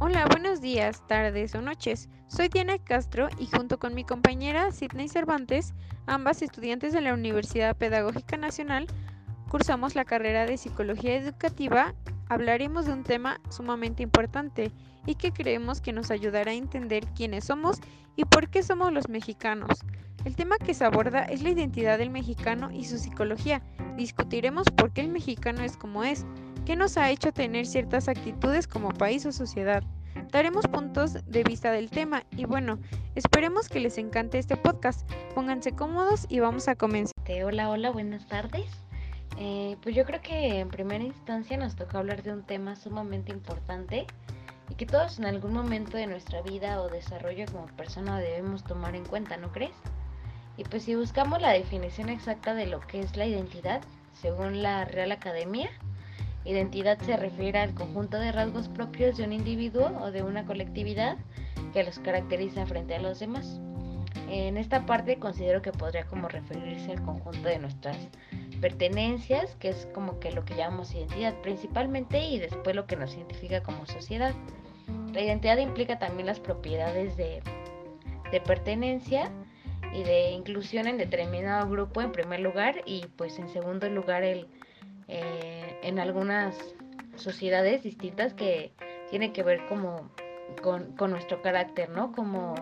Hola, buenos días, tardes o noches. Soy Diana Castro y junto con mi compañera Sidney Cervantes, ambas estudiantes de la Universidad Pedagógica Nacional, cursamos la carrera de Psicología Educativa, hablaremos de un tema sumamente importante y que creemos que nos ayudará a entender quiénes somos y por qué somos los mexicanos. El tema que se aborda es la identidad del mexicano y su psicología. Discutiremos por qué el mexicano es como es, qué nos ha hecho tener ciertas actitudes como país o sociedad. Daremos puntos de vista del tema y bueno, esperemos que les encante este podcast. Pónganse cómodos y vamos a comenzar. Hola, hola, buenas tardes. Eh, pues yo creo que en primera instancia nos toca hablar de un tema sumamente importante y que todos en algún momento de nuestra vida o desarrollo como persona debemos tomar en cuenta, ¿no crees? Y pues si buscamos la definición exacta de lo que es la identidad, según la Real Academia, Identidad se refiere al conjunto de rasgos propios de un individuo o de una colectividad que los caracteriza frente a los demás. En esta parte considero que podría como referirse al conjunto de nuestras pertenencias, que es como que lo que llamamos identidad principalmente y después lo que nos identifica como sociedad. La identidad implica también las propiedades de, de pertenencia y de inclusión en determinado grupo en primer lugar y pues en segundo lugar el, eh, en algunas sociedades distintas que tiene que ver como con, nuestro carácter, ¿no? Como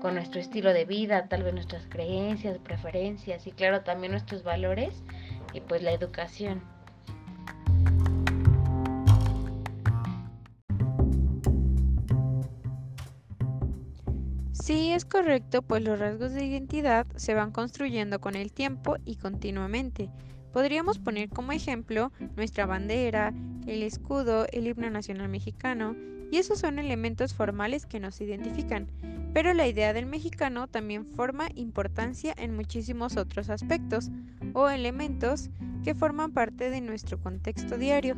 con nuestro estilo de vida, tal vez nuestras creencias, preferencias y claro también nuestros valores y pues la educación. Sí, es correcto, pues los rasgos de identidad se van construyendo con el tiempo y continuamente. Podríamos poner como ejemplo nuestra bandera, el escudo, el himno nacional mexicano, y esos son elementos formales que nos identifican. Pero la idea del mexicano también forma importancia en muchísimos otros aspectos o elementos que forman parte de nuestro contexto diario.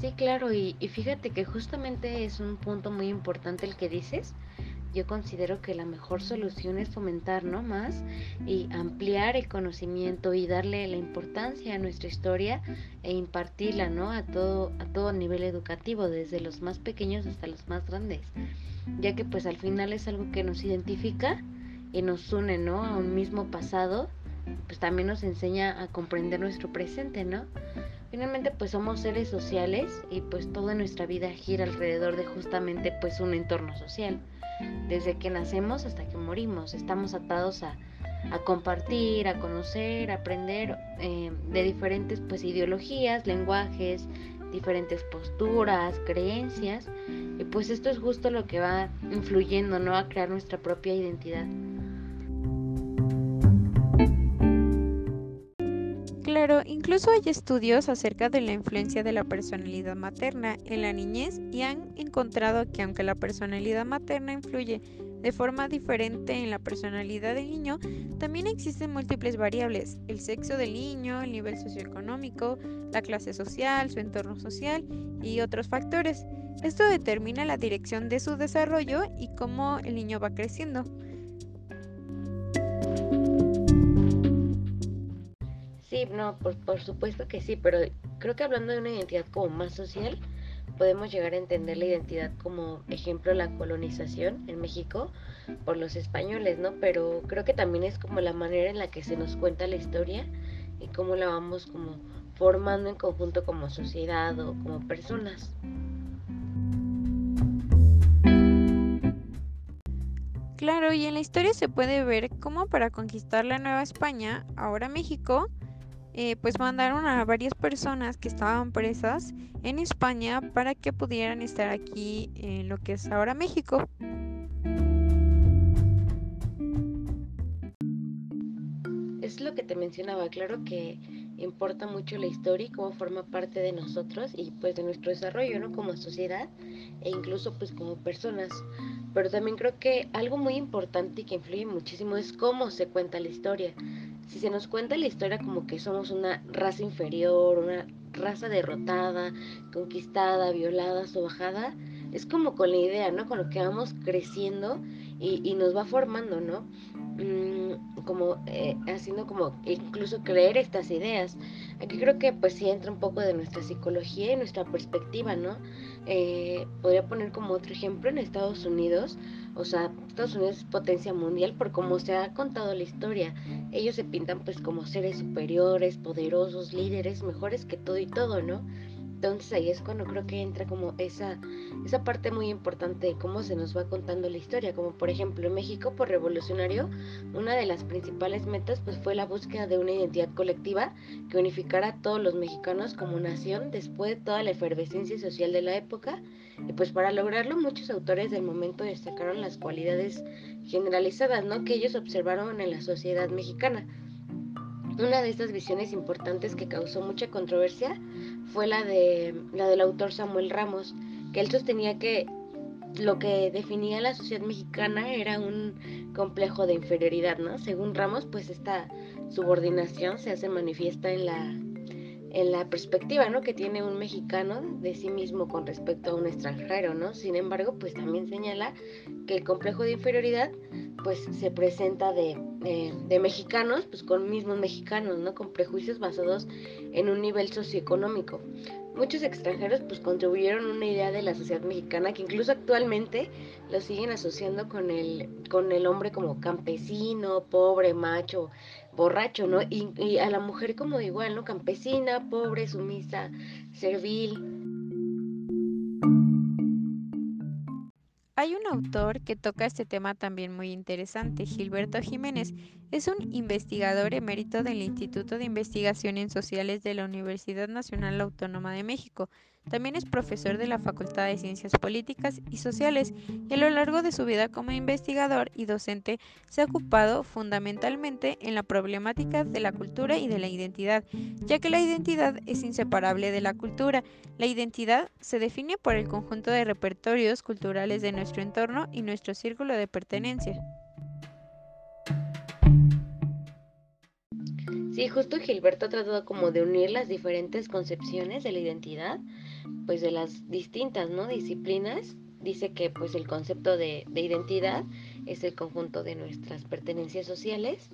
Sí, claro, y, fíjate que justamente es un punto muy importante el que dices, yo considero que la mejor solución es fomentar ¿no? más y ampliar el conocimiento y darle la importancia a nuestra historia e impartirla ¿no? a, todo, a todo nivel educativo, desde los más pequeños hasta los más grandes, ya que pues al final es algo que nos identifica y nos une ¿no? a un mismo pasado, pues también nos enseña a comprender nuestro presente, ¿no? Finalmente pues somos seres sociales y pues toda nuestra vida gira alrededor de justamente pues un entorno social desde que nacemos hasta que morimos. Estamos atados a, compartir, a conocer, a aprender eh, de diferentes pues, ideologías, lenguajes, diferentes posturas, creencias. Y pues esto es justo lo que va influyendo, ¿no? A crear nuestra propia identidad. Claro, incluso hay estudios acerca de la influencia de la personalidad materna en la niñez y han encontrado que aunque la personalidad materna influye de forma diferente en la personalidad del niño, también existen múltiples variables, el sexo del niño, el nivel socioeconómico, la clase social, su entorno social y otros factores. Esto determina la dirección de su desarrollo y cómo el niño va creciendo. Sí, no, por, por supuesto que sí, pero creo que hablando de una identidad como más social, podemos llegar a entender la identidad como ejemplo la colonización en México por los españoles, ¿no? Pero creo que también es como la manera en la que se nos cuenta la historia y cómo la vamos como formando en conjunto como sociedad o como personas. Claro, y en la historia se puede ver cómo para conquistar la Nueva España, ahora México, eh, pues mandaron a varias personas que estaban presas en España para que pudieran estar aquí en lo que es ahora México. Es lo que te mencionaba, claro que importa mucho la historia y cómo forma parte de nosotros y pues de nuestro desarrollo, ¿no? Como sociedad e incluso pues como personas. Pero también creo que algo muy importante y que influye muchísimo es cómo se cuenta la historia si se nos cuenta la historia como que somos una raza inferior, una raza derrotada, conquistada, violada, sobajada, es como con la idea, ¿no? Con lo que vamos creciendo y, nos va formando, ¿no? mm, como eh, haciendo como incluso creer estas ideas. Aquí creo que pues sí entra un poco de nuestra psicología y nuestra perspectiva, ¿no? Eh, podría poner como otro ejemplo en Estados Unidos, o sea, Estados Unidos es potencia mundial por cómo se ha contado la historia. Ellos se pintan pues como seres superiores, poderosos, líderes, mejores que todo y todo, ¿no? Entonces ahí es cuando creo que entra como esa, esa parte muy importante de cómo se nos va contando la historia, como por ejemplo en México por revolucionario, una de las principales metas pues fue la búsqueda de una identidad colectiva que unificara a todos los mexicanos como nación después de toda la efervescencia social de la época y pues para lograrlo muchos autores del momento destacaron las cualidades generalizadas, ¿no? que ellos observaron en la sociedad mexicana. Una de estas visiones importantes que causó mucha controversia fue la, de, la del autor Samuel Ramos, que él sostenía que lo que definía la sociedad mexicana era un complejo de inferioridad, ¿no? Según Ramos, pues esta subordinación se hace manifiesta en la en la perspectiva, ¿no? que tiene un mexicano de sí mismo con respecto a un extranjero, ¿no? Sin embargo, pues también señala que el complejo de inferioridad pues se presenta de, de, mexicanos, pues con mismos mexicanos, ¿no? Con prejuicios basados en un nivel socioeconómico. Muchos extranjeros pues contribuyeron una idea de la sociedad mexicana que incluso actualmente lo siguen asociando con el, con el hombre como campesino, pobre, macho, borracho, ¿no? Y a la mujer como igual, ¿no? Campesina, pobre, sumisa, servil. Hay un autor que toca este tema también muy interesante, Gilberto Jiménez. Es un investigador emérito del Instituto de Investigaciones Sociales de la Universidad Nacional Autónoma de México. También es profesor de la Facultad de Ciencias Políticas y Sociales y a lo largo de su vida como investigador y docente se ha ocupado fundamentalmente en la problemática de la cultura y de la identidad, ya que la identidad es inseparable de la cultura. La identidad se define por el conjunto de repertorios culturales de nuestro entorno y nuestro círculo de pertenencia. Sí, justo Gilberto ha tratado como de unir las diferentes concepciones de la identidad pues de las distintas ¿no? disciplinas dice que pues el concepto de, identidad es el conjunto de nuestras pertenencias sociales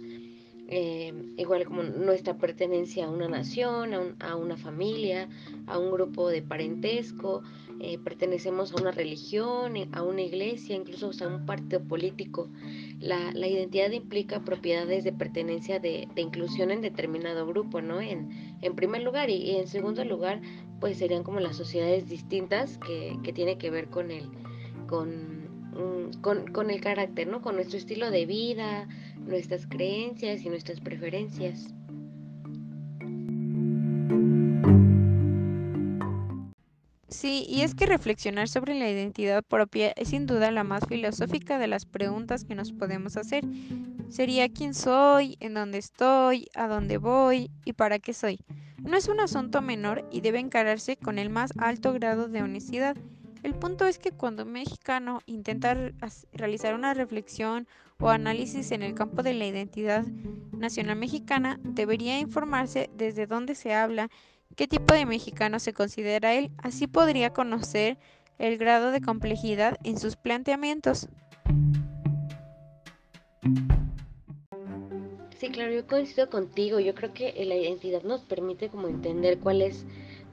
eh, igual como nuestra pertenencia a una nación, a, una familia, a un grupo de parentesco, eh, pertenecemos a una religión, a una iglesia, incluso a un partido político. La, identidad implica propiedades de pertenencia de, inclusión en determinado grupo, ¿no? En, en primer lugar y en segundo lugar, pues serían como las sociedades distintas que, que tiene que ver con el, mm, con, con, el carácter, ¿no? Con nuestro estilo de vida, nuestras creencias y nuestras preferencias. Sí, y es que reflexionar sobre la identidad propia es sin duda la más filosófica de las preguntas que nos podemos hacer. Sería quién soy, en dónde estoy, a dónde voy y para qué soy. No es un asunto menor y debe encararse con el más alto grado de honestidad. El punto es que cuando un mexicano intenta realizar una reflexión o análisis en el campo de la identidad nacional mexicana, debería informarse desde dónde se habla, qué tipo de mexicano se considera él, así podría conocer el grado de complejidad en sus planteamientos. Sí, claro, yo coincido contigo. Yo creo que la identidad nos permite como entender cuál es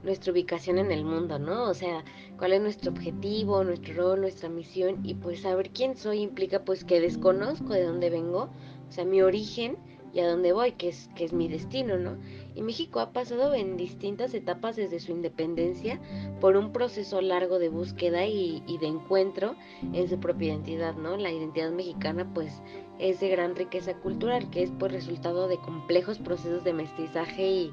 nuestra ubicación en el mundo, ¿no? O sea, cuál es nuestro objetivo, nuestro rol, nuestra misión y pues saber quién soy implica pues que desconozco de dónde vengo, o sea, mi origen y a dónde voy, que es, que es mi destino, ¿no? Y México ha pasado en distintas etapas desde su independencia por un proceso largo de búsqueda y, de encuentro en su propia identidad, ¿no? La identidad mexicana pues es de gran riqueza cultural, que es por resultado de complejos procesos de mestizaje y,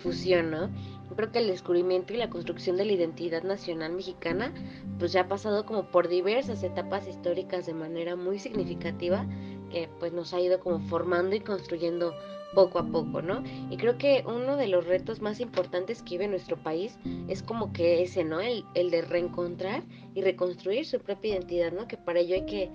fusión, ¿no? Yo creo que el descubrimiento y la construcción de la identidad nacional mexicana, pues ya ha pasado como por diversas etapas históricas de manera muy significativa, que pues nos ha ido como formando y construyendo poco a poco, ¿no? Y creo que uno de los retos más importantes que vive nuestro país es como que ese, ¿no? El, el de reencontrar y reconstruir su propia identidad, ¿no? Que para ello hay que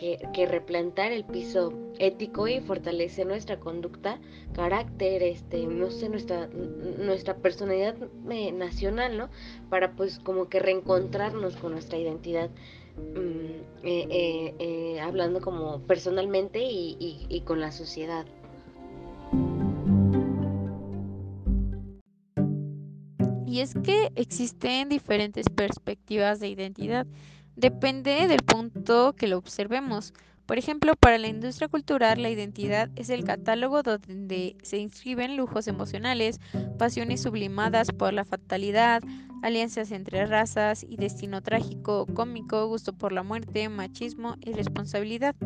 que, replantar el piso ético y fortalecer nuestra conducta, carácter, este, no sé, nuestra, nuestra personalidad eh, nacional, ¿no? Para pues como que reencontrarnos con nuestra identidad. Mm, eh, eh, hablando como personalmente y con la sociedad. Y es que existen diferentes perspectivas de identidad. Depende del punto que lo observemos. Por ejemplo, para la industria cultural, la identidad es el catálogo donde se inscriben lujos emocionales, pasiones sublimadas por la fatalidad, alianzas entre razas y destino trágico, cómico, gusto por la muerte, machismo y responsabilidad.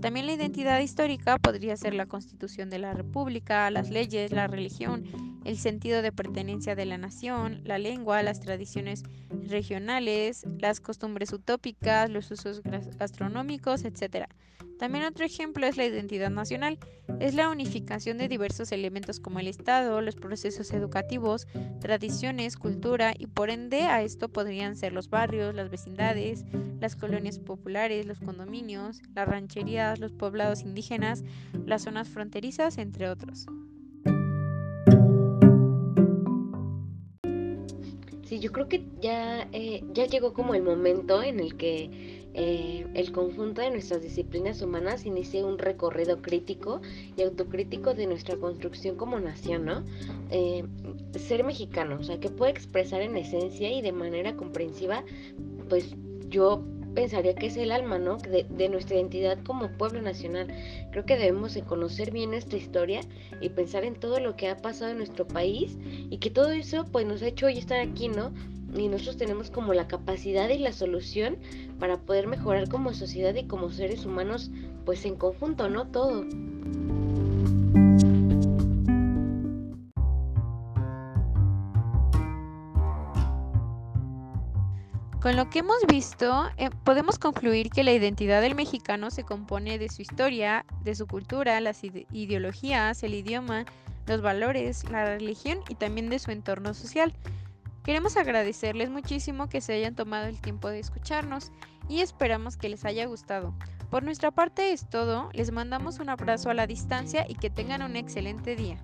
También la identidad histórica podría ser la constitución de la república, las leyes, la religión, el sentido de pertenencia de la nación, la lengua, las tradiciones regionales, las costumbres utópicas, los usos gastronómicos, etc. También otro ejemplo es la identidad nacional. Es la unificación de diversos elementos como el Estado, los procesos educativos, tradiciones, cultura y por ende a esto podrían ser los barrios, las vecindades, las colonias populares, los condominios, las rancherías, los poblados indígenas, las zonas fronterizas, entre otros. Sí, yo creo que ya, eh, ya llegó como el momento en el que eh, el conjunto de nuestras disciplinas humanas inicia un recorrido crítico y autocrítico de nuestra construcción como nación, ¿no? Eh, ser mexicano, o sea, que puede expresar en esencia y de manera comprensiva, pues yo pensaría que es el alma, ¿no? De, de, nuestra identidad como pueblo nacional. Creo que debemos de conocer bien nuestra historia y pensar en todo lo que ha pasado en nuestro país y que todo eso pues nos ha hecho hoy estar aquí, ¿no? y nosotros tenemos como la capacidad y la solución para poder mejorar como sociedad y como seres humanos pues en conjunto, ¿no? Todo. Con lo que hemos visto, eh, podemos concluir que la identidad del mexicano se compone de su historia, de su cultura, las ideologías, el idioma, los valores, la religión y también de su entorno social. Queremos agradecerles muchísimo que se hayan tomado el tiempo de escucharnos y esperamos que les haya gustado. Por nuestra parte es todo, les mandamos un abrazo a la distancia y que tengan un excelente día.